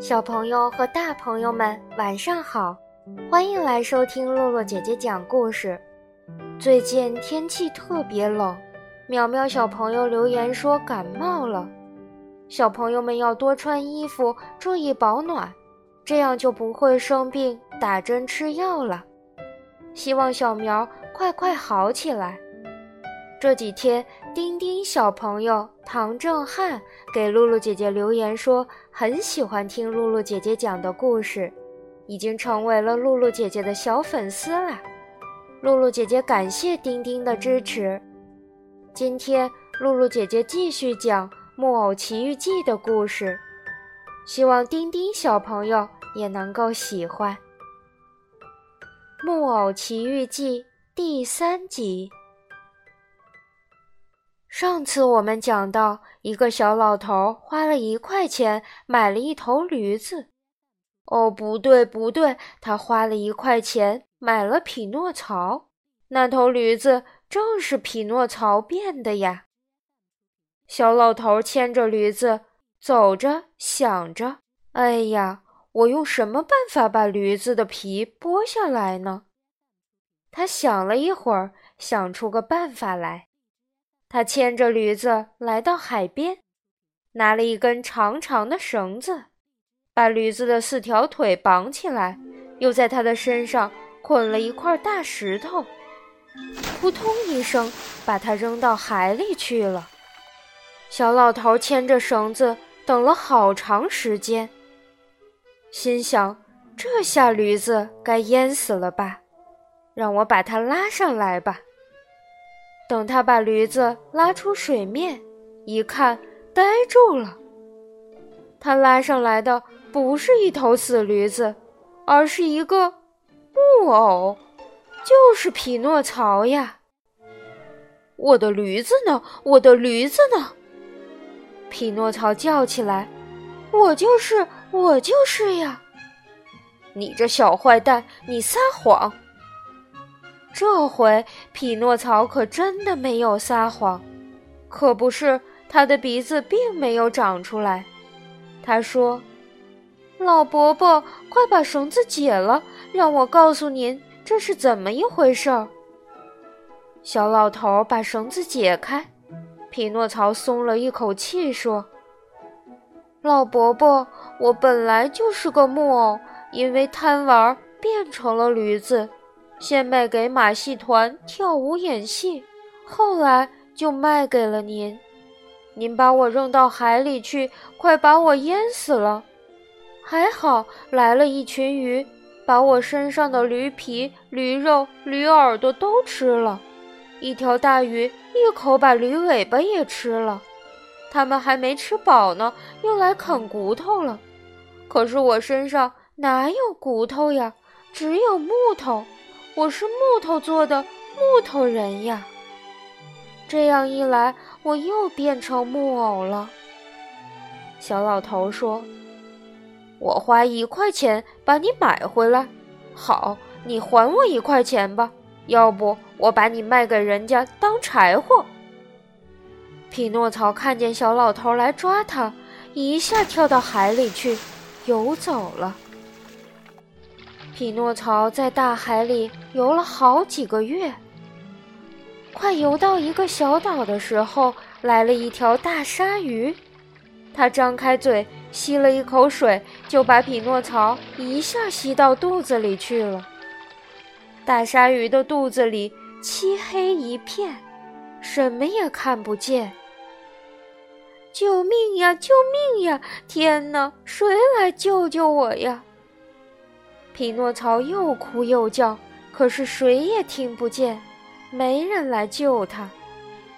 小朋友和大朋友们，晚上好！欢迎来收听洛洛姐姐讲故事。最近天气特别冷，苗苗小朋友留言说感冒了，小朋友们要多穿衣服，注意保暖，这样就不会生病、打针吃药了。希望小苗快快好起来。这几天，丁丁小朋友。唐正汉给露露姐姐留言说，很喜欢听露露姐姐讲的故事，已经成为了露露姐姐的小粉丝啦。露露姐姐感谢丁丁的支持。今天露露姐姐继续讲《木偶奇遇记》的故事，希望丁丁小朋友也能够喜欢《木偶奇遇记》第三集。上次我们讲到，一个小老头花了一块钱买了一头驴子。哦，不对，不对，他花了一块钱买了匹诺曹。那头驴子正是匹诺曹变的呀。小老头牵着驴子走着，想着：“哎呀，我用什么办法把驴子的皮剥下来呢？”他想了一会儿，想出个办法来。他牵着驴子来到海边，拿了一根长长的绳子，把驴子的四条腿绑起来，又在它的身上捆了一块大石头，扑通一声，把它扔到海里去了。小老头牵着绳子等了好长时间，心想：这下驴子该淹死了吧？让我把它拉上来吧。等他把驴子拉出水面，一看，呆住了。他拉上来的不是一头死驴子，而是一个木偶，就是匹诺曹呀！我的驴子呢？我的驴子呢？匹诺曹叫起来：“我就是，我就是呀！”你这小坏蛋，你撒谎！这回匹诺曹可真的没有撒谎，可不是他的鼻子并没有长出来。他说：“老伯伯，快把绳子解了，让我告诉您这是怎么一回事儿。”小老头把绳子解开，匹诺曹松了一口气，说：“老伯伯，我本来就是个木偶，因为贪玩变成了驴子。”先卖给马戏团跳舞演戏，后来就卖给了您。您把我扔到海里去，快把我淹死了。还好来了一群鱼，把我身上的驴皮、驴肉、驴耳朵都吃了。一条大鱼一口把驴尾巴也吃了。他们还没吃饱呢，又来啃骨头了。可是我身上哪有骨头呀？只有木头。我是木头做的木头人呀，这样一来，我又变成木偶了。小老头说：“我花一块钱把你买回来，好，你还我一块钱吧，要不我把你卖给人家当柴火。”匹诺曹看见小老头来抓他，一下跳到海里去，游走了。匹诺曹在大海里游了好几个月，快游到一个小岛的时候，来了一条大鲨鱼。它张开嘴吸了一口水，就把匹诺曹一下吸到肚子里去了。大鲨鱼的肚子里漆黑一片，什么也看不见。救命呀！救命呀！天哪，谁来救救我呀？匹诺曹又哭又叫，可是谁也听不见，没人来救他。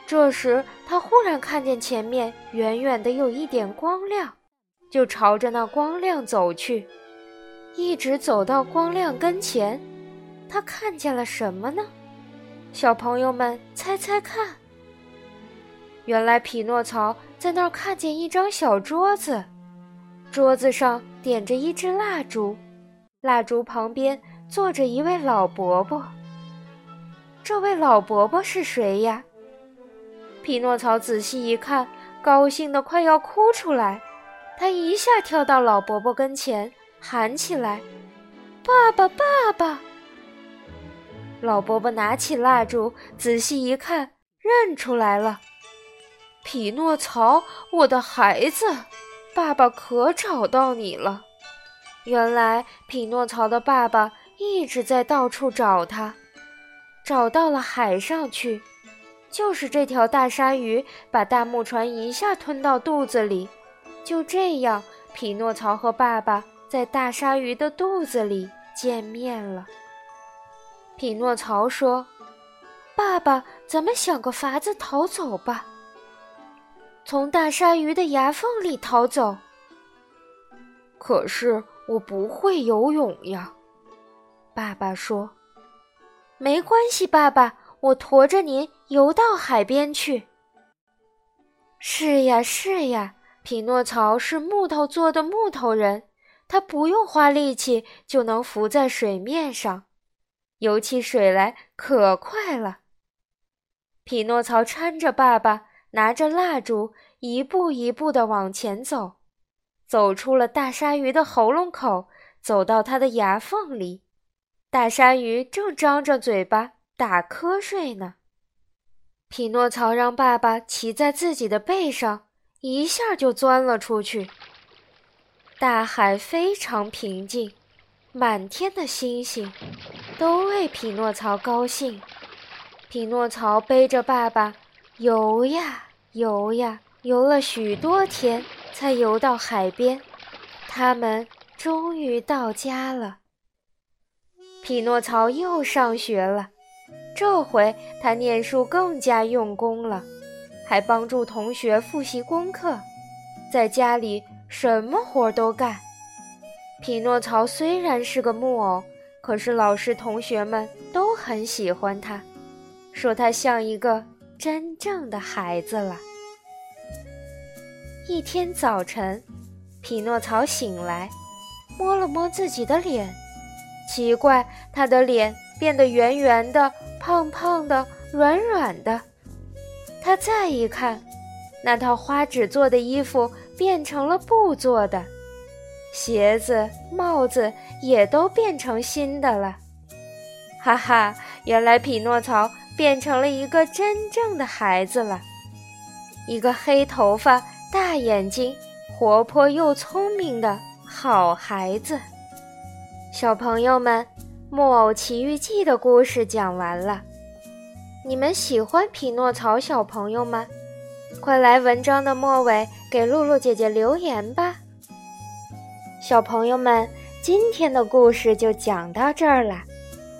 这时，他忽然看见前面远远的有一点光亮，就朝着那光亮走去，一直走到光亮跟前。他看见了什么呢？小朋友们猜猜看。原来匹诺曹在那儿看见一张小桌子，桌子上点着一支蜡烛。蜡烛旁边坐着一位老伯伯。这位老伯伯是谁呀？匹诺曹仔细一看，高兴得快要哭出来。他一下跳到老伯伯跟前，喊起来：“爸爸，爸爸！”老伯伯拿起蜡烛，仔细一看，认出来了。匹诺曹，我的孩子，爸爸可找到你了。原来匹诺曹的爸爸一直在到处找他。找到了海上去，就是这条大鲨鱼把大木船一下吞到肚子里。就这样，匹诺曹和爸爸在大鲨鱼的肚子里见面了。匹诺曹说：“爸爸，咱们想个法子逃走吧，从大鲨鱼的牙缝里逃走。”可是我不会游泳呀，爸爸说。没关系，爸爸，我驮着您游到海边去。是呀，是呀，匹诺曹是木头做的木头人，他不用花力气就能浮在水面上，游起水来可快了。匹诺曹搀着爸爸，拿着蜡烛，一步一步地往前走，走出了大鲨鱼的喉咙口，走到它的牙缝里。大鲨鱼正张着嘴巴打瞌睡呢。匹诺曹让爸爸骑在自己的背上，一下就钻了出去。大海非常平静，满天的星星都为匹诺曹高兴。匹诺曹背着爸爸游呀游呀，游了许多天，才游到海边。他们终于到家了。匹诺曹又上学了，这回他念书更加用功了，还帮助同学复习功课，在家里什么活都干。匹诺曹虽然是个木偶，可是老师同学们都很喜欢他，说他像一个真正的孩子了。一天早晨，匹诺曹醒来，摸了摸自己的脸。奇怪，他的脸变得圆圆的、胖胖的、软软的。他再一看，那套花纸做的衣服变成了布做的，鞋子、帽子也都变成新的了。哈哈，原来匹诺曹变成了一个真正的孩子了，一个黑头发、大眼睛、活泼又聪明的好孩子。小朋友们，《木偶奇遇记》的故事讲完了。你们喜欢匹诺曹小朋友吗？快来文章的末尾给露露姐姐留言吧。小朋友们，今天的故事就讲到这儿了。